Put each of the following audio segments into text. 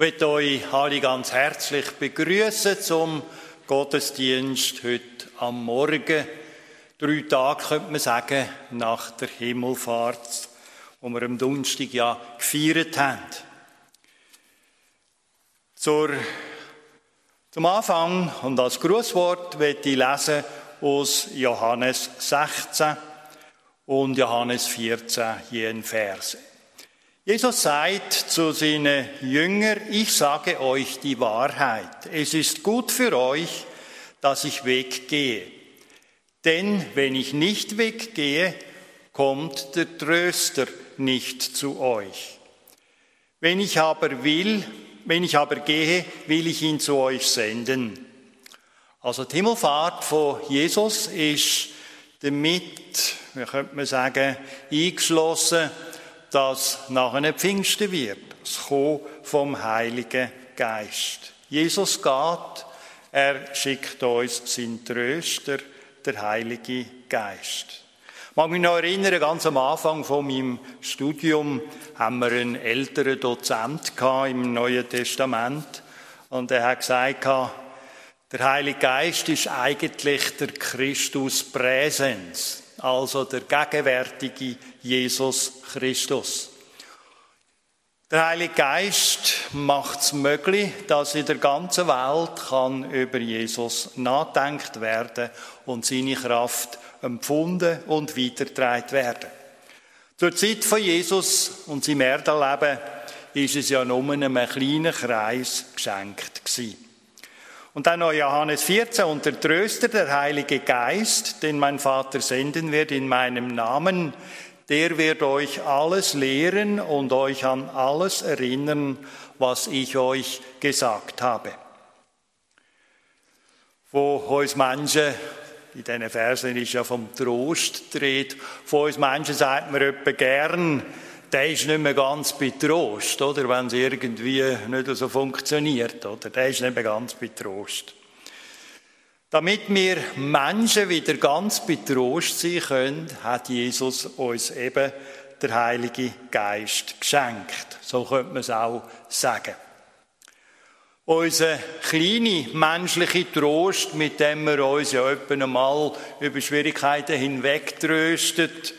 Ich möchte euch alle ganz herzlich begrüßen zum Gottesdienst heute am Morgen. Drei Tage könnte man sagen, nach der Himmelfahrt, wo wir am Donnerstag ja gefeiert haben. Zur, zum Anfang und als Grußwort möchte ich lesen aus Johannes 16 und Johannes 14, jeden Verse. Jesus sagt zu seinen Jüngern, ich sage euch die Wahrheit. Es ist gut für euch, dass ich weggehe. Denn wenn ich nicht weggehe, kommt der Tröster nicht zu euch. Wenn ich aber will, wenn ich aber gehe, will ich ihn zu euch senden. Also die Himmelfahrt von Jesus ist damit, wie könnte man sagen, eingeschlossen dass nachher Pfingsten wird. Das Kommen vom Heiligen Geist. Jesus geht, er schickt uns seinen Tröster, der Heilige Geist. Ich mag mich noch erinnern, ganz am Anfang von meinem Studium haben wir einen älteren Dozent im Neuen Testament und er hat gesagt, der Heilige Geist ist eigentlich der Christus Präsens also der gegenwärtige Jesus Christus. Der Heilige Geist macht es möglich, dass in der ganzen Welt kann über Jesus nachdenkt werden und seine Kraft empfunden und weitergetragen werden. Zur Zeit von Jesus und seinem Erdenleben ist es ja nur einem kleinen Kreis geschenkt gewesen. Und dann noch Johannes 14, und der Tröster, der Heilige Geist, den mein Vater senden wird in meinem Namen, der wird euch alles lehren und euch an alles erinnern, was ich euch gesagt habe. Wo uns Menschen, in diesen Versen ist ja vom Trost dreht, von uns Menschen sagt man etwa gern, der ist nicht mehr ganz betrost, oder? Wenn es irgendwie nicht so funktioniert, oder? Der ist nicht mehr ganz betrost. Damit wir Menschen wieder ganz betrost sein können, hat Jesus uns eben der Heilige Geist geschenkt. So könnte man es auch sagen. Unser kleiner menschlicher Trost, mit dem wir uns ja etwa einmal über Schwierigkeiten hinweg tröstet,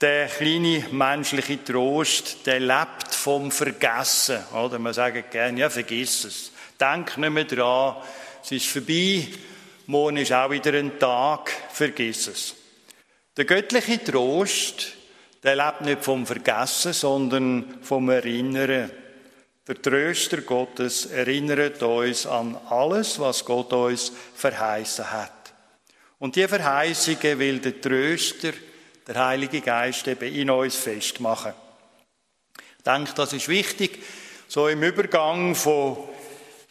der kleine menschliche Trost, der lebt vom Vergessen. Oder man sagt gerne, ja, vergiss es. Denk nicht mehr dran. Es ist vorbei. Morgen ist auch wieder ein Tag. Vergiss es. Der göttliche Trost, der lebt nicht vom Vergessen, sondern vom Erinnern. Der Tröster Gottes erinnert uns an alles, was Gott uns verheißen hat. Und die Verheißungen will der Tröster der Heilige Geist eben in uns festmachen. Ich denke, das ist wichtig, so im Übergang von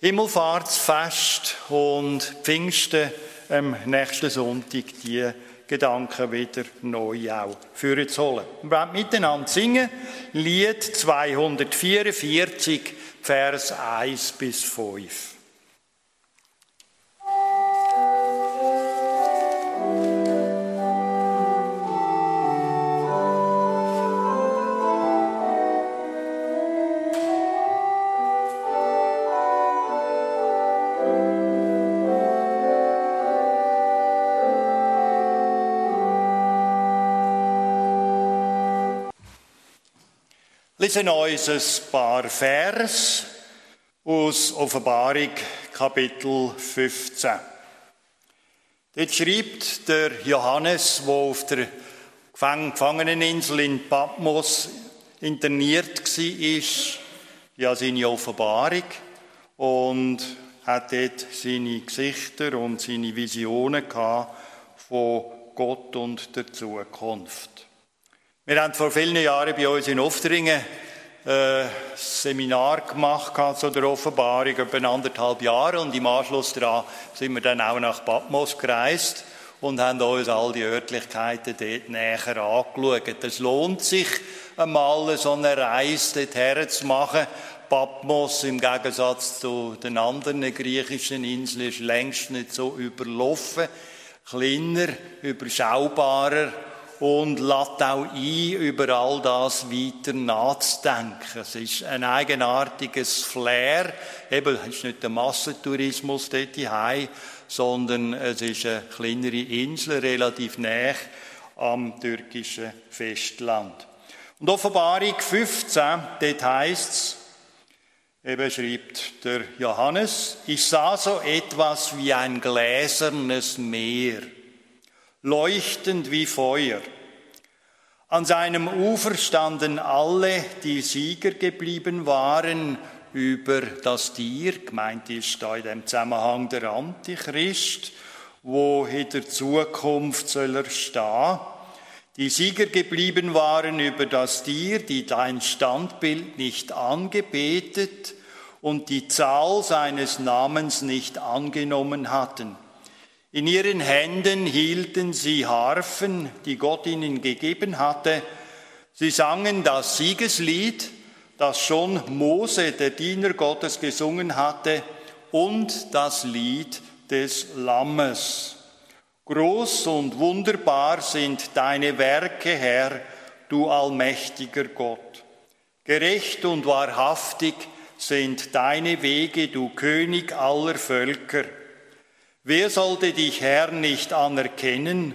Himmelfahrtsfest und Pfingsten am nächsten Sonntag die Gedanken wieder neu auch führen zu holen. Wir werden miteinander singen, Lied 244, Vers 1 bis 5. lesen uns ein paar Vers aus Offenbarung Kapitel 15. Dort schreibt der Johannes, der auf der Gefangeneninsel in Patmos interniert war, ja seine Offenbarung und hat dort seine Gesichter und seine Visionen gehabt von Gott und der Zukunft. Wir haben vor vielen Jahren bei uns in Oftringen äh, ein Seminar gemacht zu der Offenbarung, etwa anderthalb Jahre. Und im Anschluss daran sind wir dann auch nach Patmos gereist und haben uns all die Örtlichkeiten dort näher angeschaut. Es lohnt sich einmal, so eine Reise dorthin zu machen. Patmos im Gegensatz zu den anderen griechischen Inseln ist längst nicht so überlaufen, kleiner, überschaubarer und lädt auch ein, über all das weiter nachzudenken. Es ist ein eigenartiges Flair. Eben, es ist nicht der Massentourismus dort hier, sondern es ist eine kleinere Insel, relativ nah am türkischen Festland. Und Offenbarung 15, dort heißt es, eben schreibt der Johannes, ich sah so etwas wie ein gläsernes Meer, leuchtend wie Feuer. An seinem Ufer standen alle, die Sieger geblieben waren, über das Tier, gemeint ist da in dem Zusammenhang der Antichrist, wo in der Zukunft soll er stehen. Die Sieger geblieben waren über das Tier, die dein Standbild nicht angebetet und die Zahl seines Namens nicht angenommen hatten. In ihren Händen hielten sie Harfen, die Gott ihnen gegeben hatte. Sie sangen das Siegeslied, das schon Mose, der Diener Gottes, gesungen hatte, und das Lied des Lammes. Groß und wunderbar sind deine Werke, Herr, du allmächtiger Gott. Gerecht und wahrhaftig sind deine Wege, du König aller Völker. Wer sollte dich, Herr, nicht anerkennen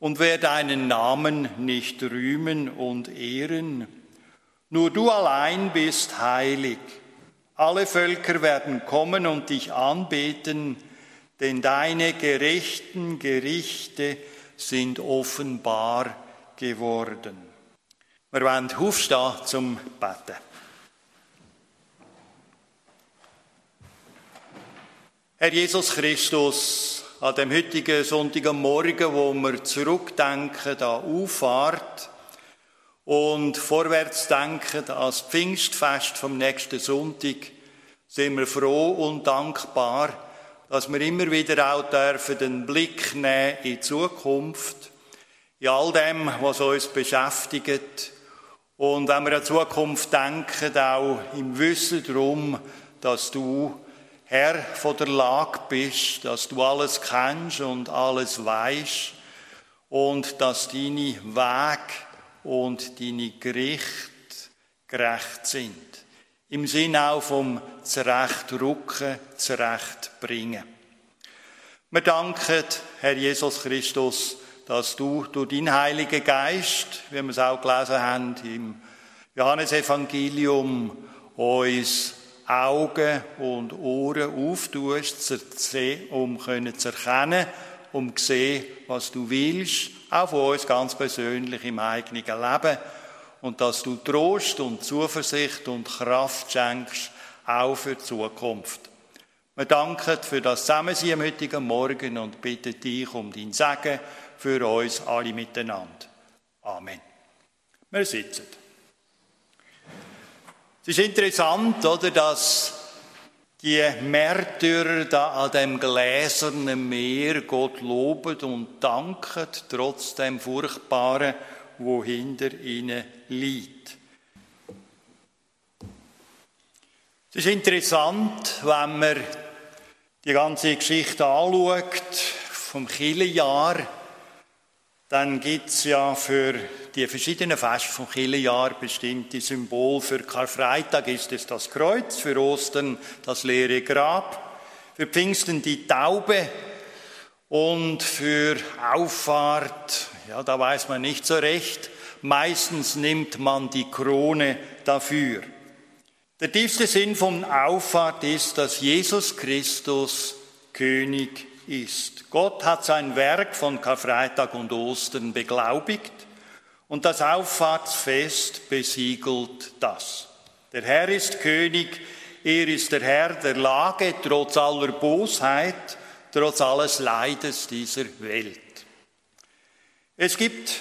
und wer deinen Namen nicht rühmen und ehren? Nur du allein bist heilig. Alle Völker werden kommen und dich anbeten, denn deine gerechten Gerichte sind offenbar geworden. Wir wollen aufstehen zum Beten. Herr Jesus Christus, an dem heutigen Sonntagmorgen, wo wir zurückdenken an Auffahrt, und vorwärts denken an Pfingstfest vom nächsten Sonntag, sind wir froh und dankbar, dass wir immer wieder auch dürfen den Blick nehmen in die Zukunft, in all dem, was uns beschäftigt. Und wenn wir an die Zukunft denken, auch im Wissen darum, dass du Herr von der Lage bist, dass du alles kennst und alles weißt und dass deine Wege und deine Gerichte gerecht sind. Im Sinn auch vom Zurechtrücken, Zurechtbringen. Wir danken, Herr Jesus Christus, dass du durch deinen Heiligen Geist, wie wir es auch gelesen haben im Johannesevangelium, uns Augen und Ohren auftust, um zu erkennen, um zu sehen, was du willst auch von uns ganz persönlich im eigenen Leben und dass du Trost und Zuversicht und Kraft schenkst, auch für die Zukunft. Wir danken für das Zusammensein am heutigen Morgen und bitten dich um dein Segen für uns alle miteinander. Amen. Wir sitzen. Es ist interessant, oder, dass die Märtyrer da an dem gläsernen Meer Gott loben und danken, trotz dem Furchtbaren, wo hinter ihnen liegt. Es ist interessant, wenn man die ganze Geschichte anschaut, vom Killenjahr, dann gibt es ja für die verschiedenen Feste vom Kirchenjahr bestimmte Symbole. Für Karfreitag ist es das Kreuz, für Ostern das leere Grab, für Pfingsten die Taube und für Auffahrt, ja, da weiß man nicht so recht. Meistens nimmt man die Krone dafür. Der tiefste Sinn von Auffahrt ist, dass Jesus Christus König ist. Gott hat sein Werk von Karfreitag und Ostern beglaubigt und das Auffahrtsfest besiegelt das. Der Herr ist König, er ist der Herr der Lage, trotz aller Bosheit, trotz alles Leides dieser Welt. Es gibt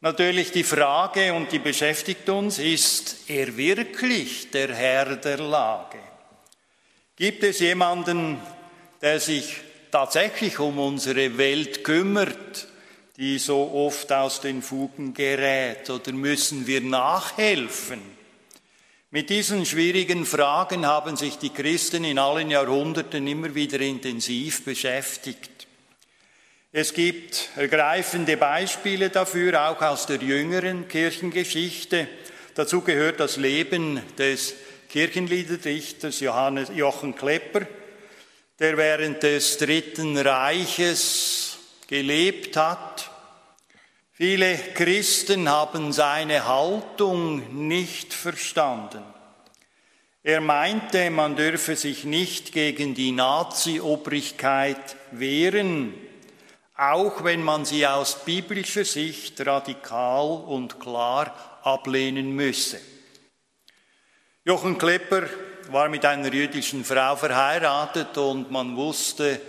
natürlich die Frage, und die beschäftigt uns, ist er wirklich der Herr der Lage? Gibt es jemanden, der sich tatsächlich um unsere Welt kümmert, die so oft aus den Fugen gerät, oder müssen wir nachhelfen? Mit diesen schwierigen Fragen haben sich die Christen in allen Jahrhunderten immer wieder intensiv beschäftigt. Es gibt ergreifende Beispiele dafür, auch aus der jüngeren Kirchengeschichte. Dazu gehört das Leben des Kirchenliederdichters Johannes Jochen Klepper, der während des Dritten Reiches gelebt hat. Viele Christen haben seine Haltung nicht verstanden. Er meinte, man dürfe sich nicht gegen die Nazi-Obrigkeit wehren, auch wenn man sie aus biblischer Sicht radikal und klar ablehnen müsse. Jochen Klepper war mit einer jüdischen Frau verheiratet und man wusste,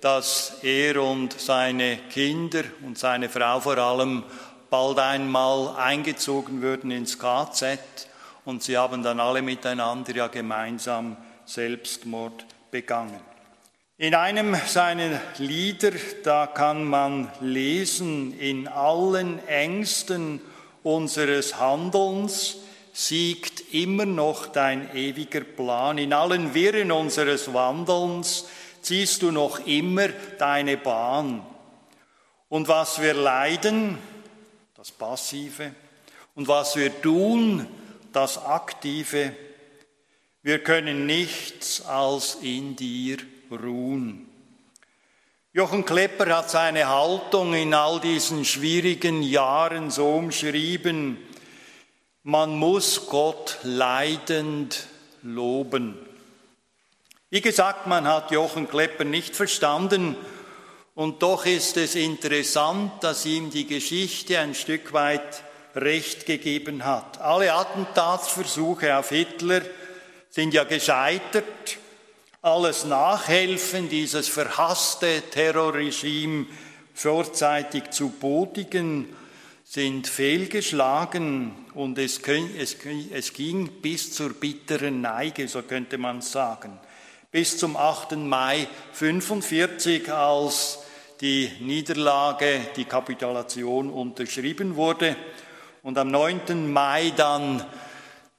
dass er und seine Kinder und seine Frau vor allem bald einmal eingezogen würden ins KZ und sie haben dann alle miteinander ja gemeinsam Selbstmord begangen. In einem seiner Lieder, da kann man lesen, in allen Ängsten unseres Handelns siegt immer noch dein ewiger Plan. In allen Wirren unseres Wandelns ziehst du noch immer deine Bahn. Und was wir leiden, das Passive, und was wir tun, das Aktive, wir können nichts als in dir ruhen. Jochen Klepper hat seine Haltung in all diesen schwierigen Jahren so umschrieben, man muss Gott leidend loben. Wie gesagt, man hat Jochen Klepper nicht verstanden und doch ist es interessant, dass ihm die Geschichte ein Stück weit recht gegeben hat. Alle Attentatsversuche auf Hitler sind ja gescheitert alles Nachhelfen, dieses verhasste Terrorregime vorzeitig zu bodigen, sind fehlgeschlagen und es, es, ging bis zur bitteren Neige, so könnte man sagen. Bis zum 8. Mai 1945, als die Niederlage, die Kapitulation unterschrieben wurde und am 9. Mai dann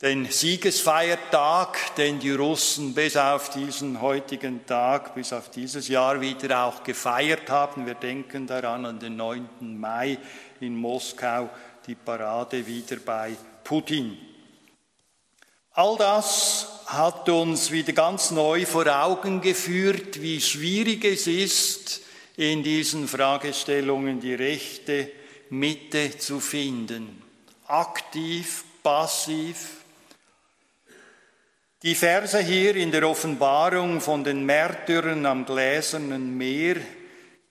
den Siegesfeiertag, den die Russen bis auf diesen heutigen Tag, bis auf dieses Jahr wieder auch gefeiert haben. Wir denken daran an den 9. Mai in Moskau, die Parade wieder bei Putin. All das hat uns wieder ganz neu vor Augen geführt, wie schwierig es ist, in diesen Fragestellungen die rechte Mitte zu finden. Aktiv, passiv, die Verse hier in der Offenbarung von den Märtyrern am gläsernen Meer,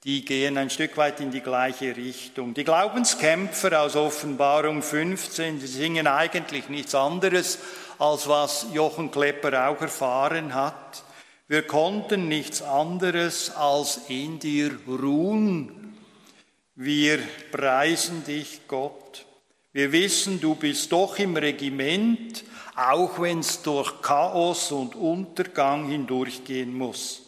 die gehen ein Stück weit in die gleiche Richtung. Die Glaubenskämpfer aus Offenbarung 15, die singen eigentlich nichts anderes, als was Jochen Klepper auch erfahren hat. Wir konnten nichts anderes als in dir ruhen. Wir preisen dich, Gott. Wir wissen, du bist doch im Regiment, auch wenn es durch Chaos und Untergang hindurchgehen muss.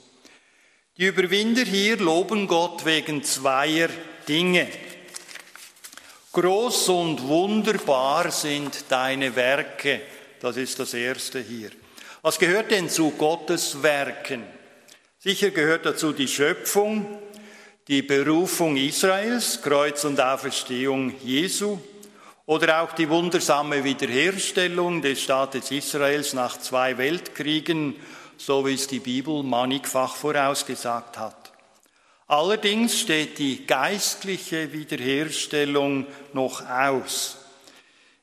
Die Überwinder hier loben Gott wegen zweier Dinge. Groß und wunderbar sind deine Werke. Das ist das erste hier. Was gehört denn zu Gottes Werken? Sicher gehört dazu die Schöpfung, die Berufung Israels, Kreuz und Auferstehung Jesu, oder auch die wundersame Wiederherstellung des Staates Israels nach zwei Weltkriegen, so wie es die Bibel mannigfach vorausgesagt hat. Allerdings steht die geistliche Wiederherstellung noch aus.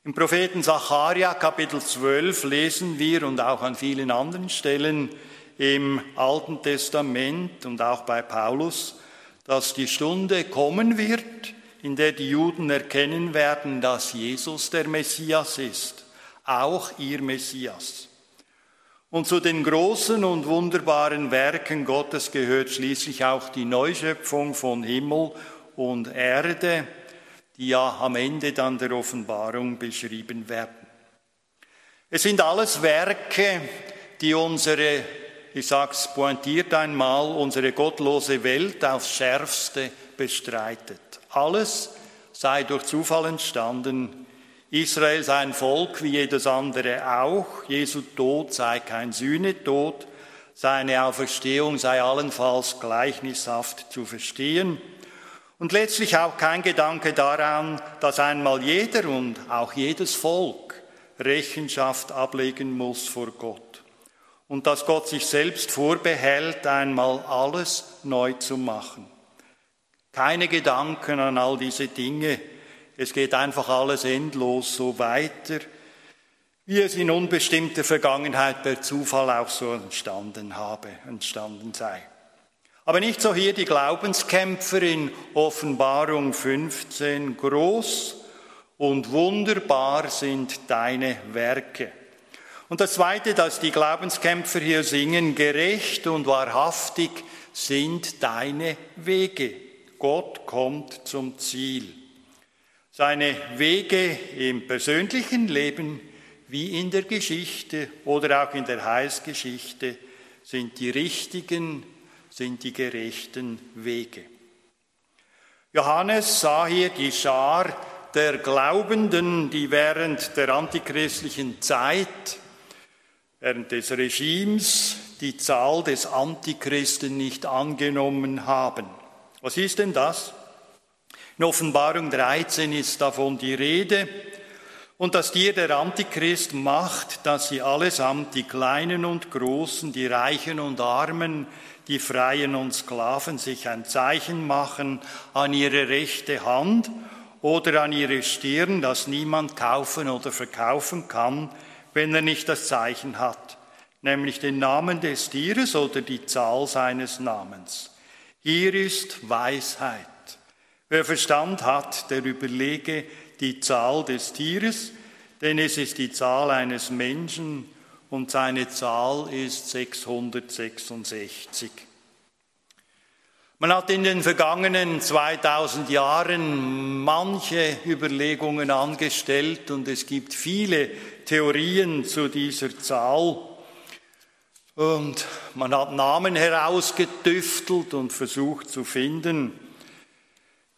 Im Propheten Zacharia Kapitel 12 lesen wir und auch an vielen anderen Stellen im Alten Testament und auch bei Paulus, dass die Stunde kommen wird, in der die Juden erkennen werden, dass Jesus der Messias ist, auch ihr Messias. Und zu den großen und wunderbaren Werken Gottes gehört schließlich auch die Neuschöpfung von Himmel und Erde, die ja am Ende dann der Offenbarung beschrieben werden. Es sind alles Werke, die unsere, ich sag's pointiert einmal, unsere gottlose Welt aufs schärfste bestreitet. Alles sei durch Zufall entstanden. Israel sei ein Volk wie jedes andere auch. Jesu Tod sei kein Sühnetod. Seine Auferstehung sei allenfalls gleichnishaft zu verstehen. Und letztlich auch kein Gedanke daran, dass einmal jeder und auch jedes Volk Rechenschaft ablegen muss vor Gott. Und dass Gott sich selbst vorbehält, einmal alles neu zu machen. Keine Gedanken an all diese Dinge. Es geht einfach alles endlos so weiter, wie es in unbestimmter Vergangenheit per Zufall auch so entstanden habe, entstanden sei. Aber nicht so hier die Glaubenskämpfer in Offenbarung 15. Groß und wunderbar sind deine Werke. Und das Zweite, dass die Glaubenskämpfer hier singen, gerecht und wahrhaftig sind deine Wege. Gott kommt zum Ziel. Seine Wege im persönlichen Leben wie in der Geschichte oder auch in der Heilsgeschichte sind die richtigen, sind die gerechten Wege. Johannes sah hier die Schar der Glaubenden, die während der antichristlichen Zeit, während des Regimes, die Zahl des Antichristen nicht angenommen haben. Was ist denn das? In Offenbarung 13 ist davon die Rede. Und das Tier der Antichrist macht, dass sie allesamt, die Kleinen und Großen, die Reichen und Armen, die Freien und Sklaven, sich ein Zeichen machen an ihre rechte Hand oder an ihre Stirn, das niemand kaufen oder verkaufen kann, wenn er nicht das Zeichen hat, nämlich den Namen des Tieres oder die Zahl seines Namens. Hier ist Weisheit. Wer Verstand hat, der überlege die Zahl des Tieres, denn es ist die Zahl eines Menschen und seine Zahl ist 666. Man hat in den vergangenen 2000 Jahren manche Überlegungen angestellt und es gibt viele Theorien zu dieser Zahl. Und man hat Namen herausgetüftelt und versucht zu finden.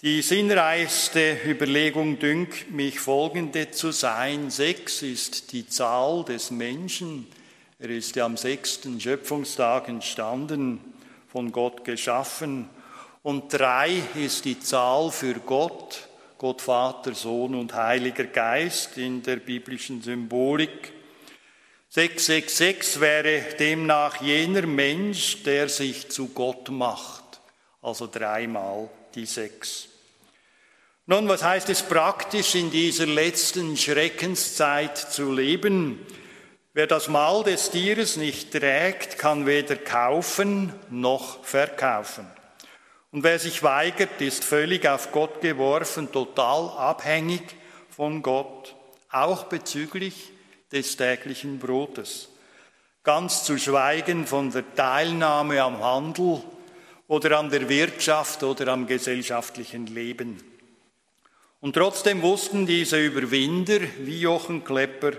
Die sinnreichste Überlegung dünkt mich folgende zu sein. Sechs ist die Zahl des Menschen. Er ist ja am sechsten Schöpfungstag entstanden, von Gott geschaffen. Und drei ist die Zahl für Gott, Gott Vater, Sohn und Heiliger Geist in der biblischen Symbolik. 666 wäre demnach jener Mensch, der sich zu Gott macht, also dreimal die sechs. Nun, was heißt es praktisch in dieser letzten Schreckenszeit zu leben? Wer das Mal des Tieres nicht trägt, kann weder kaufen noch verkaufen. Und wer sich weigert, ist völlig auf Gott geworfen, total abhängig von Gott, auch bezüglich des täglichen Brotes. Ganz zu schweigen von der Teilnahme am Handel oder an der Wirtschaft oder am gesellschaftlichen Leben. Und trotzdem wussten diese Überwinder wie Jochen Klepper,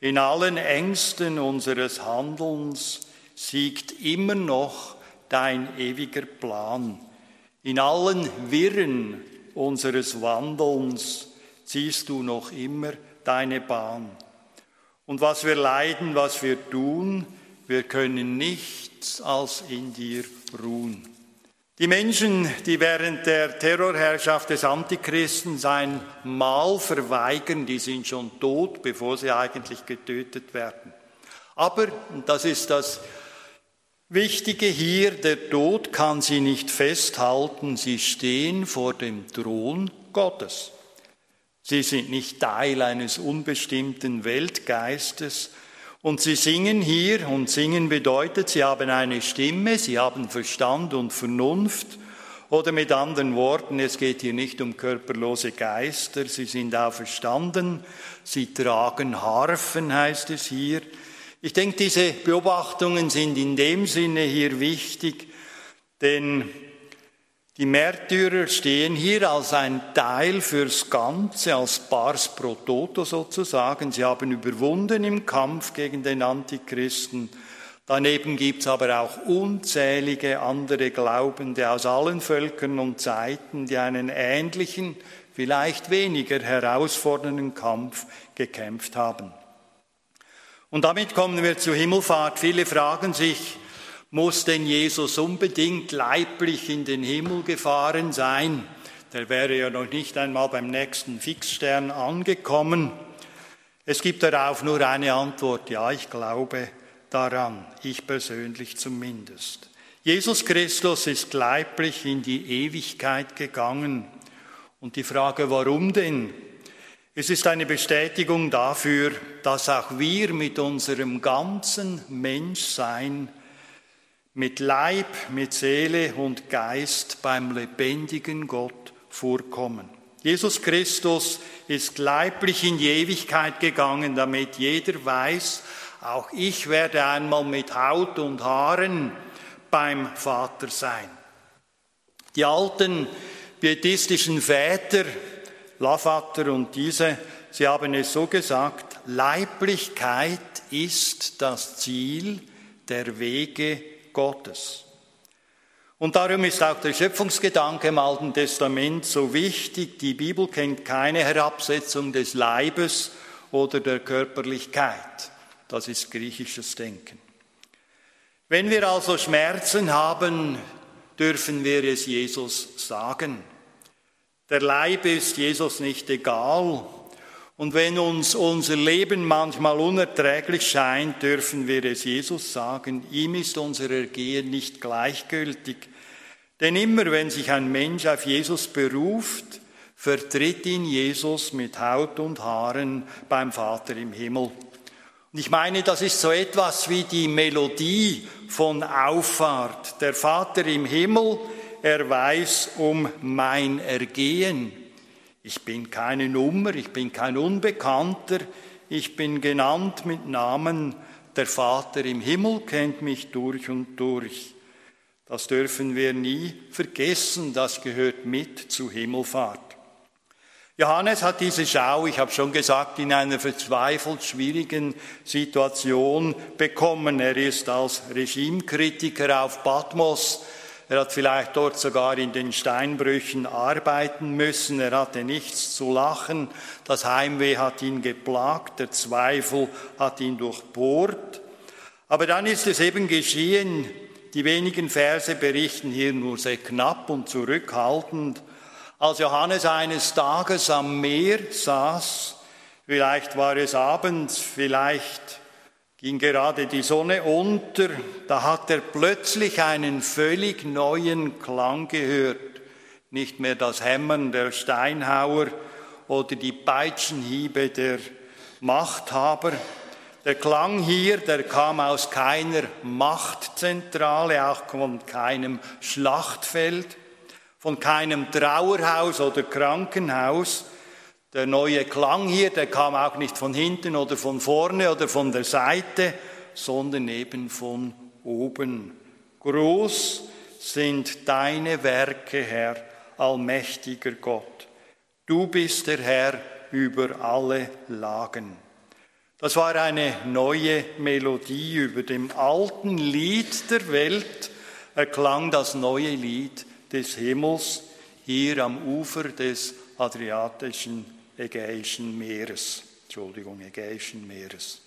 in allen Ängsten unseres Handelns siegt immer noch dein ewiger Plan. In allen Wirren unseres Wandelns ziehst du noch immer deine Bahn. Und was wir leiden, was wir tun, wir können nichts als in dir ruhen. Die Menschen, die während der Terrorherrschaft des Antichristen sein Mahl verweigern, die sind schon tot, bevor sie eigentlich getötet werden. Aber, und das ist das Wichtige hier, der Tod kann sie nicht festhalten, sie stehen vor dem Thron Gottes. Sie sind nicht Teil eines unbestimmten Weltgeistes, und sie singen hier, und singen bedeutet, sie haben eine Stimme, sie haben Verstand und Vernunft. Oder mit anderen Worten, es geht hier nicht um körperlose Geister, sie sind auferstanden, sie tragen Harfen, heißt es hier. Ich denke, diese Beobachtungen sind in dem Sinne hier wichtig, denn die Märtyrer stehen hier als ein Teil fürs Ganze, als Pars pro Toto sozusagen. Sie haben überwunden im Kampf gegen den Antichristen. Daneben gibt's aber auch unzählige andere Glaubende aus allen Völkern und Zeiten, die einen ähnlichen, vielleicht weniger herausfordernden Kampf gekämpft haben. Und damit kommen wir zur Himmelfahrt. Viele fragen sich, muss denn Jesus unbedingt leiblich in den Himmel gefahren sein? der wäre ja noch nicht einmal beim nächsten Fixstern angekommen. Es gibt darauf nur eine Antwort, ja, ich glaube daran, ich persönlich zumindest. Jesus Christus ist leiblich in die Ewigkeit gegangen. Und die Frage, warum denn? Es ist eine Bestätigung dafür, dass auch wir mit unserem ganzen Menschsein, mit Leib, mit Seele und Geist beim lebendigen Gott vorkommen. Jesus Christus ist leiblich in die Ewigkeit gegangen, damit jeder weiß, auch ich werde einmal mit Haut und Haaren beim Vater sein. Die alten pietistischen Väter Lavater und diese, sie haben es so gesagt, Leiblichkeit ist das Ziel der Wege Gottes. Und darum ist auch der Schöpfungsgedanke im Alten Testament so wichtig. Die Bibel kennt keine Herabsetzung des Leibes oder der Körperlichkeit. Das ist griechisches Denken. Wenn wir also Schmerzen haben, dürfen wir es Jesus sagen. Der Leib ist Jesus nicht egal. Und wenn uns unser Leben manchmal unerträglich scheint, dürfen wir es Jesus sagen. Ihm ist unser Ergehen nicht gleichgültig. Denn immer wenn sich ein Mensch auf Jesus beruft, vertritt ihn Jesus mit Haut und Haaren beim Vater im Himmel. Und ich meine, das ist so etwas wie die Melodie von Auffahrt. Der Vater im Himmel er weiß um mein Ergehen. Ich bin keine Nummer, ich bin kein Unbekannter, ich bin genannt mit Namen. Der Vater im Himmel kennt mich durch und durch. Das dürfen wir nie vergessen, das gehört mit zu Himmelfahrt. Johannes hat diese Schau, ich habe schon gesagt, in einer verzweifelt schwierigen Situation bekommen. Er ist als Regimekritiker auf Patmos er hat vielleicht dort sogar in den Steinbrüchen arbeiten müssen. Er hatte nichts zu lachen. Das Heimweh hat ihn geplagt. Der Zweifel hat ihn durchbohrt. Aber dann ist es eben geschehen. Die wenigen Verse berichten hier nur sehr knapp und zurückhaltend. Als Johannes eines Tages am Meer saß, vielleicht war es abends, vielleicht ging gerade die Sonne unter, da hat er plötzlich einen völlig neuen Klang gehört. Nicht mehr das Hämmern der Steinhauer oder die Peitschenhiebe der Machthaber. Der Klang hier, der kam aus keiner Machtzentrale, auch von keinem Schlachtfeld, von keinem Trauerhaus oder Krankenhaus, der neue Klang hier, der kam auch nicht von hinten oder von vorne oder von der Seite, sondern eben von oben. Groß sind deine Werke, Herr, allmächtiger Gott. Du bist der Herr über alle Lagen. Das war eine neue Melodie. Über dem alten Lied der Welt erklang das neue Lied des Himmels hier am Ufer des Adriatischen Ägäischen Meeres. Entschuldigung, Ägäischen Meeres.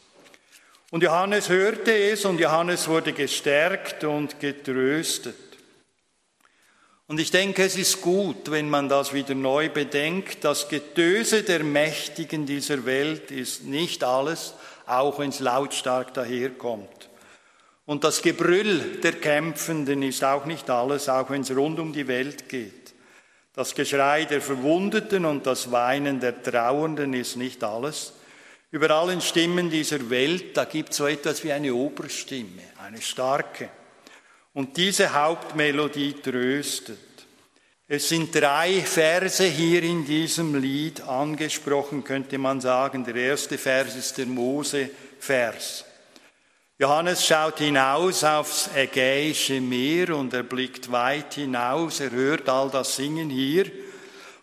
Und Johannes hörte es und Johannes wurde gestärkt und getröstet. Und ich denke, es ist gut, wenn man das wieder neu bedenkt. Das Getöse der Mächtigen dieser Welt ist nicht alles, auch wenn es lautstark daherkommt. Und das Gebrüll der Kämpfenden ist auch nicht alles, auch wenn es rund um die Welt geht. Das Geschrei der Verwundeten und das Weinen der Trauernden ist nicht alles. Über allen Stimmen dieser Welt, da gibt es so etwas wie eine Oberstimme, eine starke. Und diese Hauptmelodie tröstet. Es sind drei Verse hier in diesem Lied angesprochen, könnte man sagen. Der erste Vers ist der Mose-Vers. Johannes schaut hinaus aufs Ägäische Meer und er blickt weit hinaus, er hört all das Singen hier.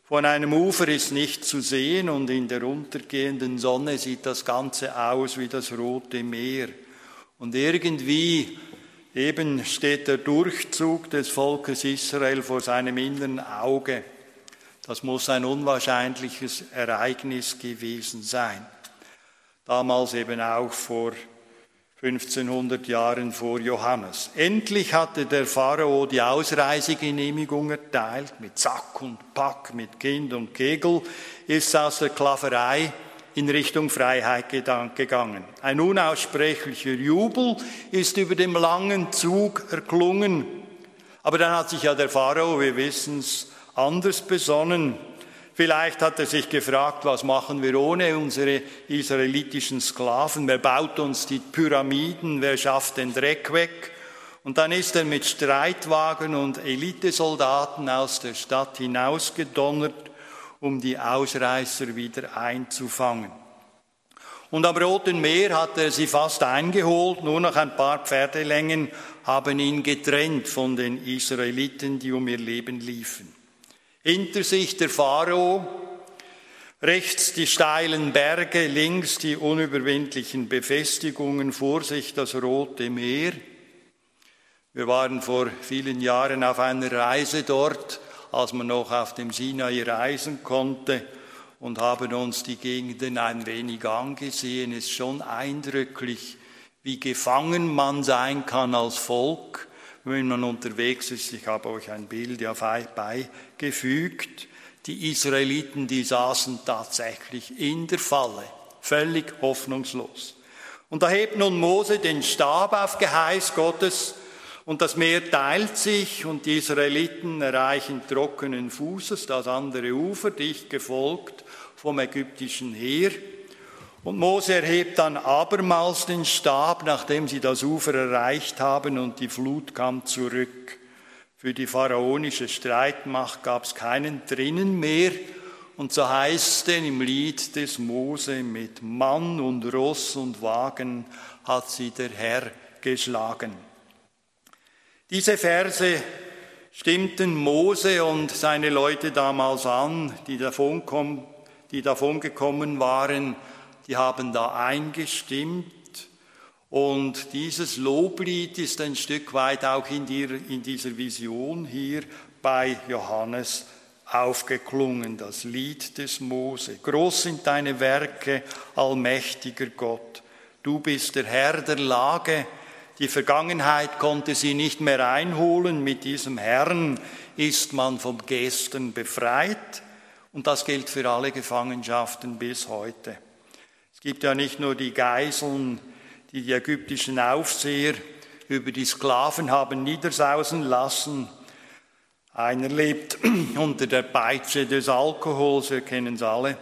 Von einem Ufer ist nicht zu sehen und in der untergehenden Sonne sieht das Ganze aus wie das Rote Meer. Und irgendwie eben steht der Durchzug des Volkes Israel vor seinem inneren Auge. Das muss ein unwahrscheinliches Ereignis gewesen sein. Damals eben auch vor 1500 Jahren vor Johannes. Endlich hatte der Pharao die Ausreisegenehmigung erteilt, mit Sack und Pack, mit Kind und Kegel, ist aus der Sklaverei in Richtung Freiheit gegangen. Ein unaussprechlicher Jubel ist über dem langen Zug erklungen. Aber dann hat sich ja der Pharao, wir wissen es, anders besonnen. Vielleicht hat er sich gefragt, was machen wir ohne unsere israelitischen Sklaven? Wer baut uns die Pyramiden? Wer schafft den Dreck weg? Und dann ist er mit Streitwagen und Elitesoldaten aus der Stadt hinausgedonnert, um die Ausreißer wieder einzufangen. Und am Roten Meer hat er sie fast eingeholt, nur noch ein paar Pferdelängen haben ihn getrennt von den Israeliten, die um ihr Leben liefen. Hinter sich der Pharao, rechts die steilen Berge, links die unüberwindlichen Befestigungen, vor sich das Rote Meer. Wir waren vor vielen Jahren auf einer Reise dort, als man noch auf dem Sinai reisen konnte und haben uns die Gegenden ein wenig angesehen. Es ist schon eindrücklich, wie gefangen man sein kann als Volk wenn man unterwegs ist. Ich habe euch ein Bild ja beigefügt. Die Israeliten, die saßen tatsächlich in der Falle, völlig hoffnungslos. Und da hebt nun Mose den Stab auf Geheiß Gottes und das Meer teilt sich und die Israeliten erreichen trockenen Fußes das andere Ufer, dicht gefolgt vom ägyptischen Heer. Und Mose erhebt dann abermals den Stab, nachdem sie das Ufer erreicht haben und die Flut kam zurück. Für die pharaonische Streitmacht gab es keinen drinnen mehr. Und so heißt es im Lied des Mose, mit Mann und Ross und Wagen hat sie der Herr geschlagen. Diese Verse stimmten Mose und seine Leute damals an, die davon, die davon gekommen waren, die haben da eingestimmt. Und dieses Loblied ist ein Stück weit auch in, dir, in dieser Vision hier bei Johannes aufgeklungen, das Lied des Mose. Groß sind deine Werke, allmächtiger Gott. Du bist der Herr der Lage. Die Vergangenheit konnte sie nicht mehr einholen. Mit diesem Herrn ist man vom Gestern befreit. Und das gilt für alle Gefangenschaften bis heute. Es gibt ja nicht nur die Geiseln, die die ägyptischen Aufseher über die Sklaven haben niedersausen lassen. Einer lebt unter der Peitsche des Alkohols, wir kennen es alle.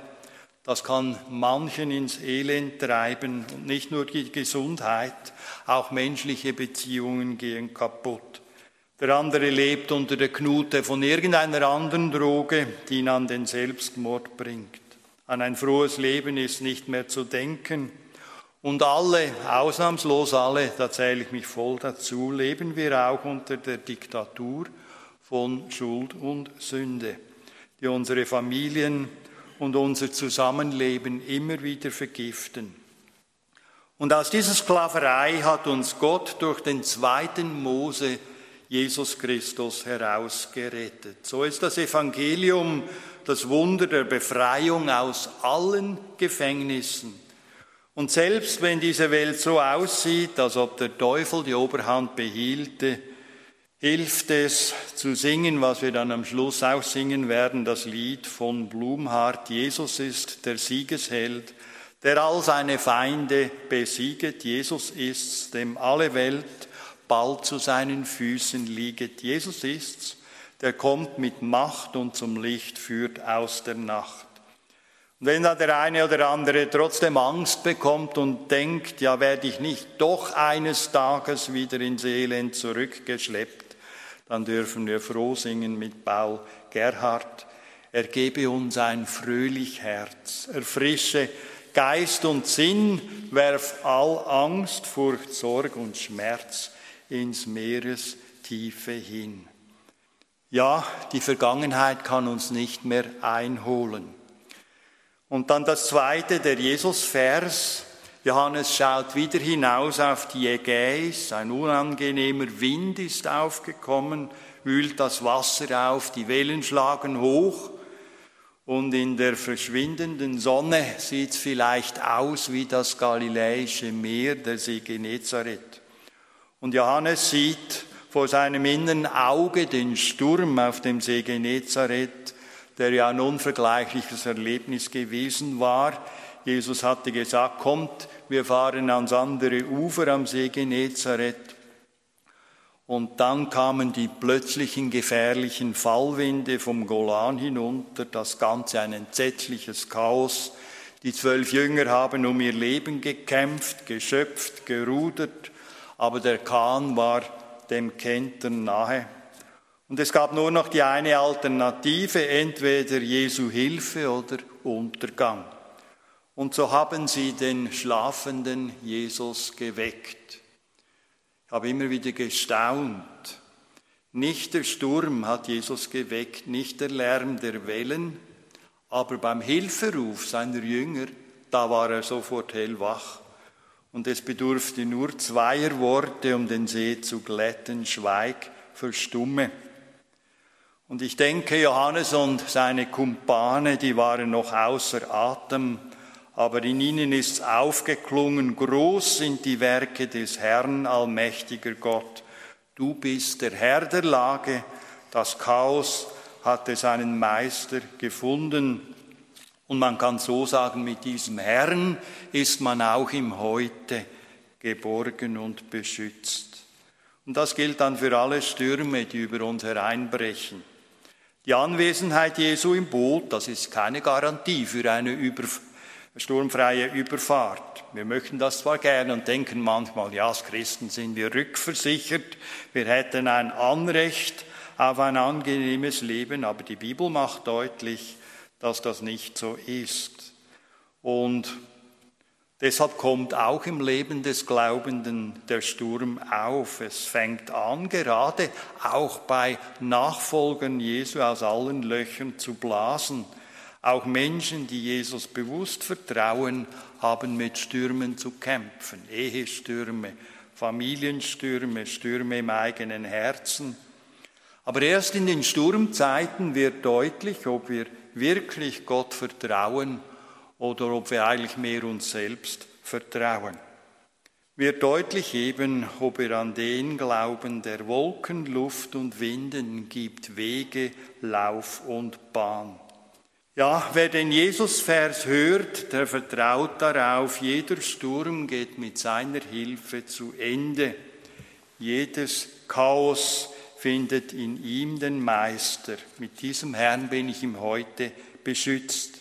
Das kann manchen ins Elend treiben und nicht nur die Gesundheit, auch menschliche Beziehungen gehen kaputt. Der andere lebt unter der Knute von irgendeiner anderen Droge, die ihn an den Selbstmord bringt. An ein frohes Leben ist nicht mehr zu denken. Und alle, ausnahmslos alle, da zähle ich mich voll dazu, leben wir auch unter der Diktatur von Schuld und Sünde, die unsere Familien und unser Zusammenleben immer wieder vergiften. Und aus dieser Sklaverei hat uns Gott durch den zweiten Mose Jesus Christus herausgerettet. So ist das Evangelium das Wunder der Befreiung aus allen Gefängnissen. Und selbst wenn diese Welt so aussieht, als ob der Teufel die Oberhand behielte, hilft es zu singen, was wir dann am Schluss auch singen werden, das Lied von Blumhardt. Jesus ist der Siegesheld, der all seine Feinde besieget. Jesus ist's, dem alle Welt bald zu seinen Füßen lieget. Jesus ist's, der kommt mit Macht und zum Licht führt aus der Nacht. Und wenn da der eine oder andere trotzdem Angst bekommt und denkt, ja werde ich nicht doch eines Tages wieder ins Elend zurückgeschleppt, dann dürfen wir froh singen mit Paul Gerhard. Er gebe uns ein fröhlich Herz, erfrische Geist und Sinn, werf all Angst, Furcht, Sorg und Schmerz ins Meerestiefe hin. Ja, die Vergangenheit kann uns nicht mehr einholen. Und dann das zweite, der Jesus-Vers. Johannes schaut wieder hinaus auf die Ägäis. Ein unangenehmer Wind ist aufgekommen, wühlt das Wasser auf, die Wellen schlagen hoch. Und in der verschwindenden Sonne sieht es vielleicht aus wie das galiläische Meer, der See Genezareth. Und Johannes sieht vor seinem inneren Auge den Sturm auf dem See Genezareth, der ja ein unvergleichliches Erlebnis gewesen war. Jesus hatte gesagt, kommt, wir fahren ans andere Ufer am See Genezareth. Und dann kamen die plötzlichen gefährlichen Fallwinde vom Golan hinunter, das Ganze ein entsetzliches Chaos. Die zwölf Jünger haben um ihr Leben gekämpft, geschöpft, gerudert, aber der Kahn war dem Kentern nahe. Und es gab nur noch die eine Alternative, entweder Jesu Hilfe oder Untergang. Und so haben sie den schlafenden Jesus geweckt. Ich habe immer wieder gestaunt. Nicht der Sturm hat Jesus geweckt, nicht der Lärm der Wellen, aber beim Hilferuf seiner Jünger, da war er sofort hellwach. Und es bedurfte nur zweier Worte, um den See zu glätten, schweig, verstumme. Und ich denke, Johannes und seine Kumpane, die waren noch außer Atem, aber in ihnen ist aufgeklungen, groß sind die Werke des Herrn, allmächtiger Gott. Du bist der Herr der Lage, das Chaos hatte seinen Meister gefunden. Und man kann so sagen, mit diesem Herrn ist man auch im Heute geborgen und beschützt. Und das gilt dann für alle Stürme, die über uns hereinbrechen. Die Anwesenheit Jesu im Boot, das ist keine Garantie für eine Überf sturmfreie Überfahrt. Wir möchten das zwar gerne und denken manchmal, ja, als Christen sind wir rückversichert, wir hätten ein Anrecht auf ein angenehmes Leben, aber die Bibel macht deutlich, dass das nicht so ist. Und deshalb kommt auch im Leben des Glaubenden der Sturm auf. Es fängt an, gerade auch bei Nachfolgern Jesu aus allen Löchern zu blasen. Auch Menschen, die Jesus bewusst vertrauen, haben mit Stürmen zu kämpfen. Ehestürme, Familienstürme, Stürme im eigenen Herzen. Aber erst in den Sturmzeiten wird deutlich, ob wir wirklich Gott vertrauen oder ob wir eigentlich mehr uns selbst vertrauen. Wird deutlich eben, ob wir an den glauben, der Wolken, Luft und Winden gibt, Wege, Lauf und Bahn. Ja, wer den Jesus-Vers hört, der vertraut darauf, jeder Sturm geht mit seiner Hilfe zu Ende. Jedes Chaos findet in ihm den Meister. Mit diesem Herrn bin ich ihm heute beschützt.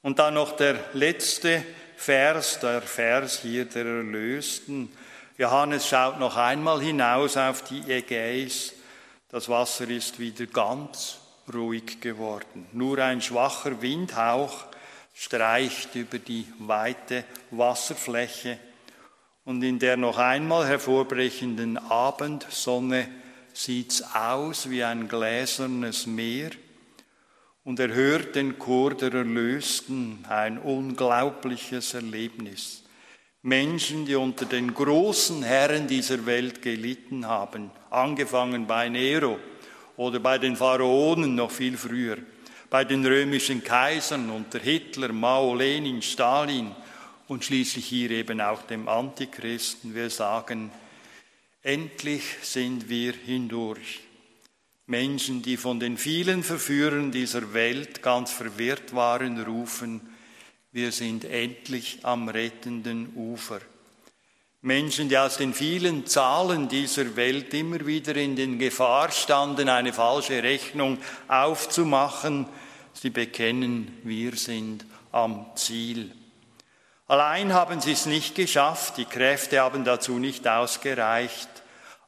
Und dann noch der letzte Vers, der Vers hier der Erlösten. Johannes schaut noch einmal hinaus auf die Ägäis. Das Wasser ist wieder ganz ruhig geworden. Nur ein schwacher Windhauch streicht über die weite Wasserfläche und in der noch einmal hervorbrechenden Abendsonne sieht's aus wie ein gläsernes Meer und er hört den Chor der Erlösten, ein unglaubliches Erlebnis. Menschen, die unter den großen Herren dieser Welt gelitten haben, angefangen bei Nero, oder bei den Pharaonen noch viel früher, bei den römischen Kaisern unter Hitler, Mao, Lenin, Stalin und schließlich hier eben auch dem Antichristen. Wir sagen, endlich sind wir hindurch. Menschen, die von den vielen Verführern dieser Welt ganz verwirrt waren, rufen, wir sind endlich am rettenden Ufer. Menschen, die aus den vielen Zahlen dieser Welt immer wieder in den Gefahr standen, eine falsche Rechnung aufzumachen, sie bekennen, wir sind am Ziel. Allein haben sie es nicht geschafft, die Kräfte haben dazu nicht ausgereicht,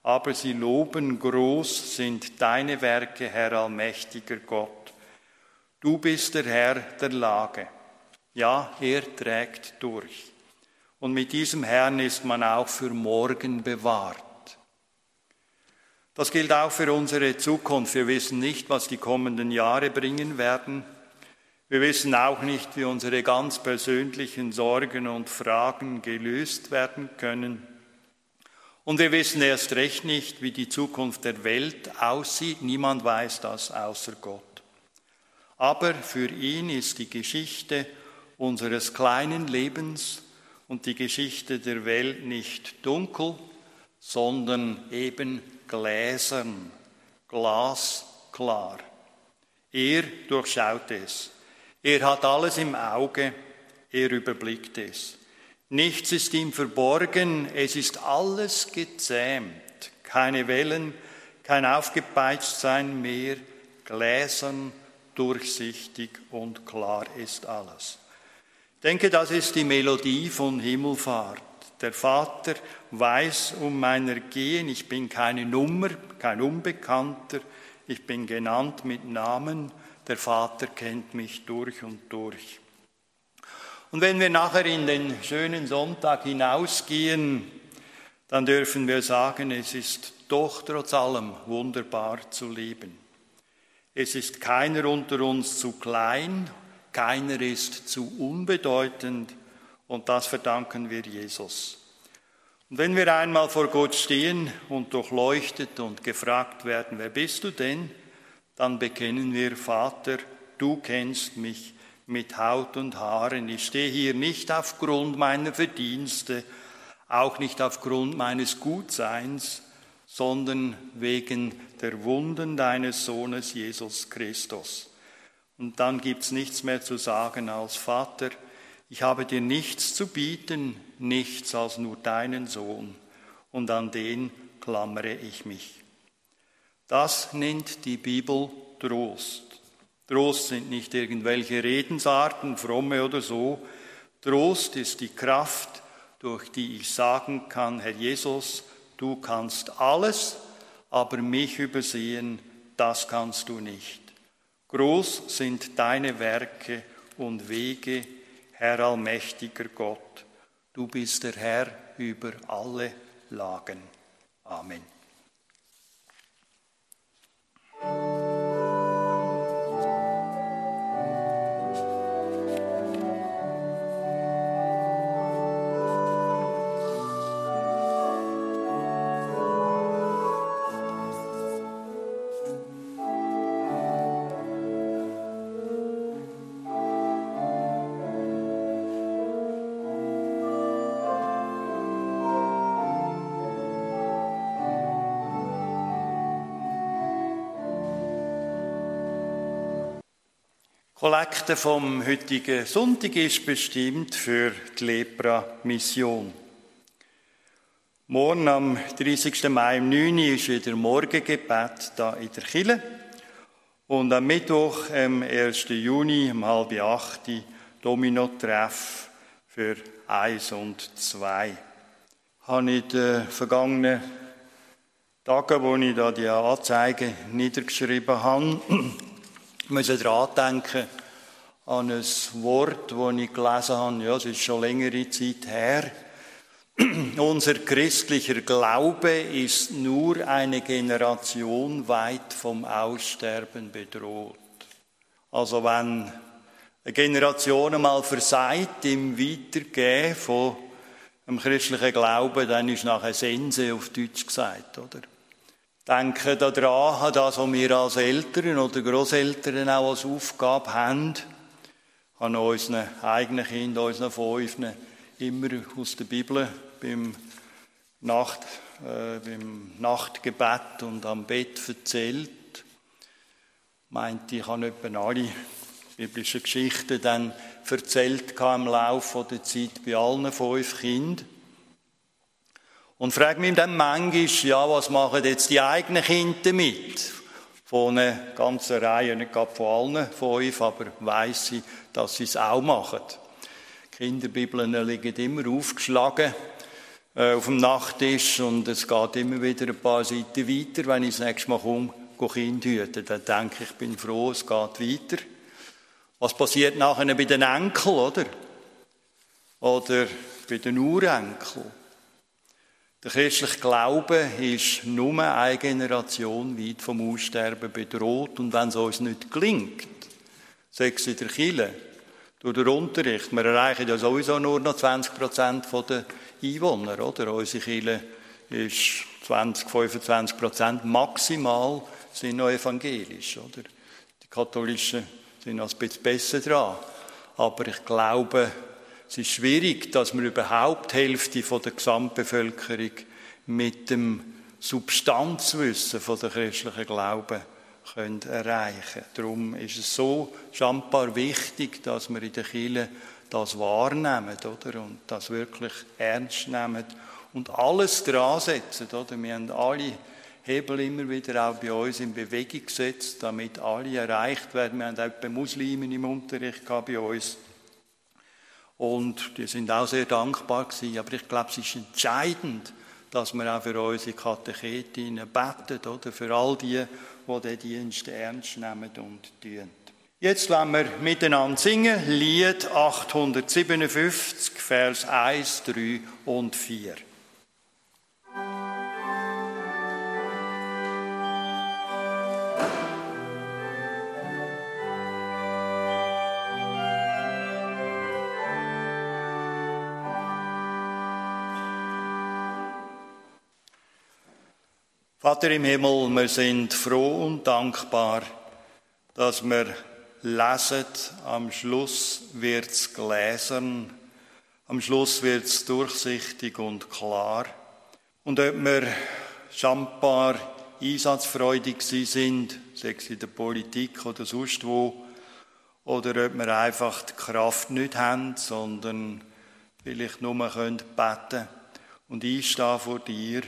aber sie loben, groß sind deine Werke, Herr allmächtiger Gott. Du bist der Herr der Lage. Ja, er trägt durch. Und mit diesem Herrn ist man auch für morgen bewahrt. Das gilt auch für unsere Zukunft. Wir wissen nicht, was die kommenden Jahre bringen werden. Wir wissen auch nicht, wie unsere ganz persönlichen Sorgen und Fragen gelöst werden können. Und wir wissen erst recht nicht, wie die Zukunft der Welt aussieht. Niemand weiß das außer Gott. Aber für ihn ist die Geschichte unseres kleinen Lebens und die Geschichte der Welt nicht dunkel, sondern eben gläsern, glasklar. Er durchschaut es. Er hat alles im Auge. Er überblickt es. Nichts ist ihm verborgen. Es ist alles gezähmt. Keine Wellen, kein Aufgepeitschtsein mehr. Gläsern, durchsichtig und klar ist alles. Ich denke, das ist die Melodie von Himmelfahrt. Der Vater weiß um mein Ergehen, ich bin keine Nummer, kein Unbekannter, ich bin genannt mit Namen, der Vater kennt mich durch und durch. Und wenn wir nachher in den schönen Sonntag hinausgehen, dann dürfen wir sagen, es ist doch trotz allem wunderbar zu leben. Es ist keiner unter uns zu klein, keiner ist zu unbedeutend und das verdanken wir Jesus. Und wenn wir einmal vor Gott stehen und durchleuchtet und gefragt werden, wer bist du denn, dann bekennen wir, Vater, du kennst mich mit Haut und Haaren. Ich stehe hier nicht aufgrund meiner Verdienste, auch nicht aufgrund meines Gutseins, sondern wegen der Wunden deines Sohnes Jesus Christus. Und dann gibt's nichts mehr zu sagen als Vater, ich habe dir nichts zu bieten, nichts als nur deinen Sohn, und an den klammere ich mich. Das nennt die Bibel Trost. Trost sind nicht irgendwelche Redensarten, fromme oder so. Trost ist die Kraft, durch die ich sagen kann, Herr Jesus, du kannst alles, aber mich übersehen, das kannst du nicht. Groß sind deine Werke und Wege, Herr allmächtiger Gott. Du bist der Herr über alle Lagen. Amen. Kollekte vom heutigen Sonntag ist bestimmt für die Lepra-Mission. Morgen am 30. Mai um 9 Uhr ist wieder Morgengebet da in der Kille. Und am Mittwoch, am 1. Juni, um halb acht, Domino-Treff für eins und zwei. Habe ich in den vergangenen Tagen, wo ich da die Anzeige niedergeschrieben habe, müssen daran denken, an ein Wort, das ich gelesen habe, ja, es ist schon längere Zeit her. Unser christlicher Glaube ist nur eine Generation weit vom Aussterben bedroht. Also wenn eine Generation einmal versagt im Weitergehen von dem christlichen Glauben, dann ist nachher Sense auf Deutsch gesagt, oder? Denken daran, an das, was wir als Eltern oder Großeltern auch als Aufgabe haben, an unseren eigenen Kindern, unseren Fünfen, immer aus der Bibel beim, Nacht, äh, beim Nachtgebet und am Bett erzählt. Meinte, ich habe etwa alle biblischen Geschichten dann erzählt im Laufe der Zeit bei allen fünf Kindern. Und frage mich dann manchmal, ja, was machen jetzt die eigenen Kinder mit? Von einer ganzen Reihe, nicht gerade von allen fünf, aber weiss ich, dass sie es auch machen. Die Kinderbibeln liegen immer aufgeschlagen äh, auf dem Nachttisch und es geht immer wieder ein paar Seiten weiter. Wenn ich das nächste Mal komme, Kind hüten, dann denke ich, ich bin froh, es geht weiter. Was passiert nachher bei den Enkeln, oder? Oder bei den Urenkeln? Der christliche Glaube ist nur eine Generation weit vom Aussterben bedroht. Und wenn es uns nicht gelingt, sechs in der Kille, durch den Unterricht, wir erreichen ja sowieso nur noch 20 Prozent der Einwohner, oder? Unsere Kille ist 20, 25 Prozent maximal sind noch evangelisch, oder? Die katholischen sind noch ein bisschen besser dran. Aber ich glaube, es ist schwierig, dass wir überhaupt die Hälfte der Gesamtbevölkerung mit dem Substanzwissen von der christlichen Glauben können erreichen Darum ist es so schambar wichtig, dass wir in der Kirche das wahrnehmen oder? und das wirklich ernst nehmen und alles dran setzen. Oder? Wir haben alle Hebel immer wieder auch bei uns in Bewegung gesetzt, damit alle erreicht werden. Wir haben auch bei Muslimen im Unterricht gehabt bei uns. Und die sind auch sehr dankbar gewesen. Aber ich glaube, es ist entscheidend, dass wir auch für unsere Katechetinnen beten, oder? Für all die, die den Dienst ernst nehmen und tun. Jetzt wollen wir miteinander singen, Lied 857, Vers 1, 3 und 4. Vater im Himmel, wir sind froh und dankbar, dass wir lesen, am Schluss wird's gläsern, am Schluss wird's durchsichtig und klar. Und ob wir schambar einsatzfreudig sind, sei es in der Politik oder sonst wo, oder ob wir einfach die Kraft nicht haben, sondern vielleicht nur beten können und einstehen vor dir,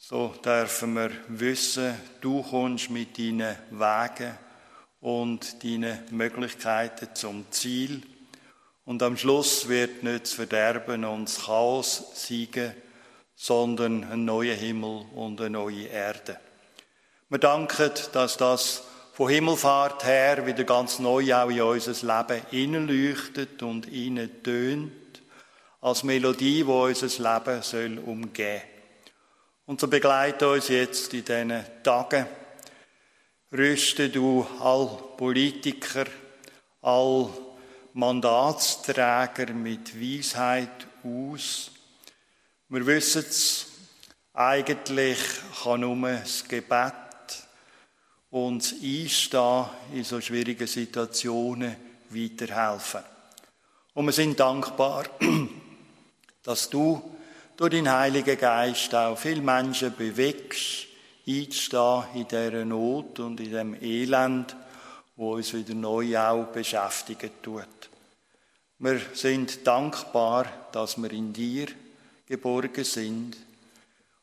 so dürfen wir wissen, du kommst mit deinen Wegen und deinen Möglichkeiten zum Ziel. Und am Schluss wird nicht das Verderben und das Chaos siegen, sondern ein neuer Himmel und eine neue Erde. Wir danken, dass das von Himmelfahrt her wieder ganz neu auch in unser Leben innenleuchtet und innen tönt, als Melodie, wo unser Leben soll umgehen soll. Und so begleite uns jetzt in diesen Tagen. Rüste du all Politiker, all Mandatsträger mit Weisheit aus. Wir wissen es, eigentlich kann nur das Gebet uns Einstehen in so schwierigen Situationen weiterhelfen. Und wir sind dankbar, dass du durch den Heiligen Geist auch viele Menschen bewegst, einzustehen in dieser Not und in dem Elend, wo uns wieder neu auch beschäftigen tut. Wir sind dankbar, dass wir in dir geborgen sind,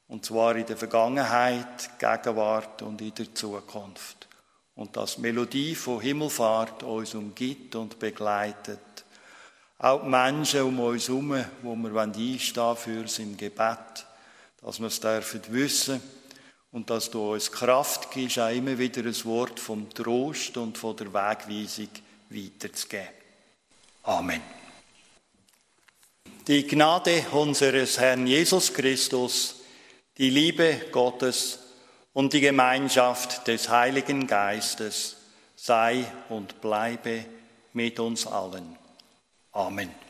und zwar in der Vergangenheit, Gegenwart und in der Zukunft. Und dass Melodie von Himmelfahrt uns umgibt und begleitet auch die Menschen um uns herum, wo wir einstehen für im Gebet, dass wir es dürfen wissen und dass du uns Kraft gibst, auch immer wieder ein Wort vom Trost und von der Wegweisung weiterzugeben. Amen. Die Gnade unseres Herrn Jesus Christus, die Liebe Gottes und die Gemeinschaft des Heiligen Geistes sei und bleibe mit uns allen. Amen.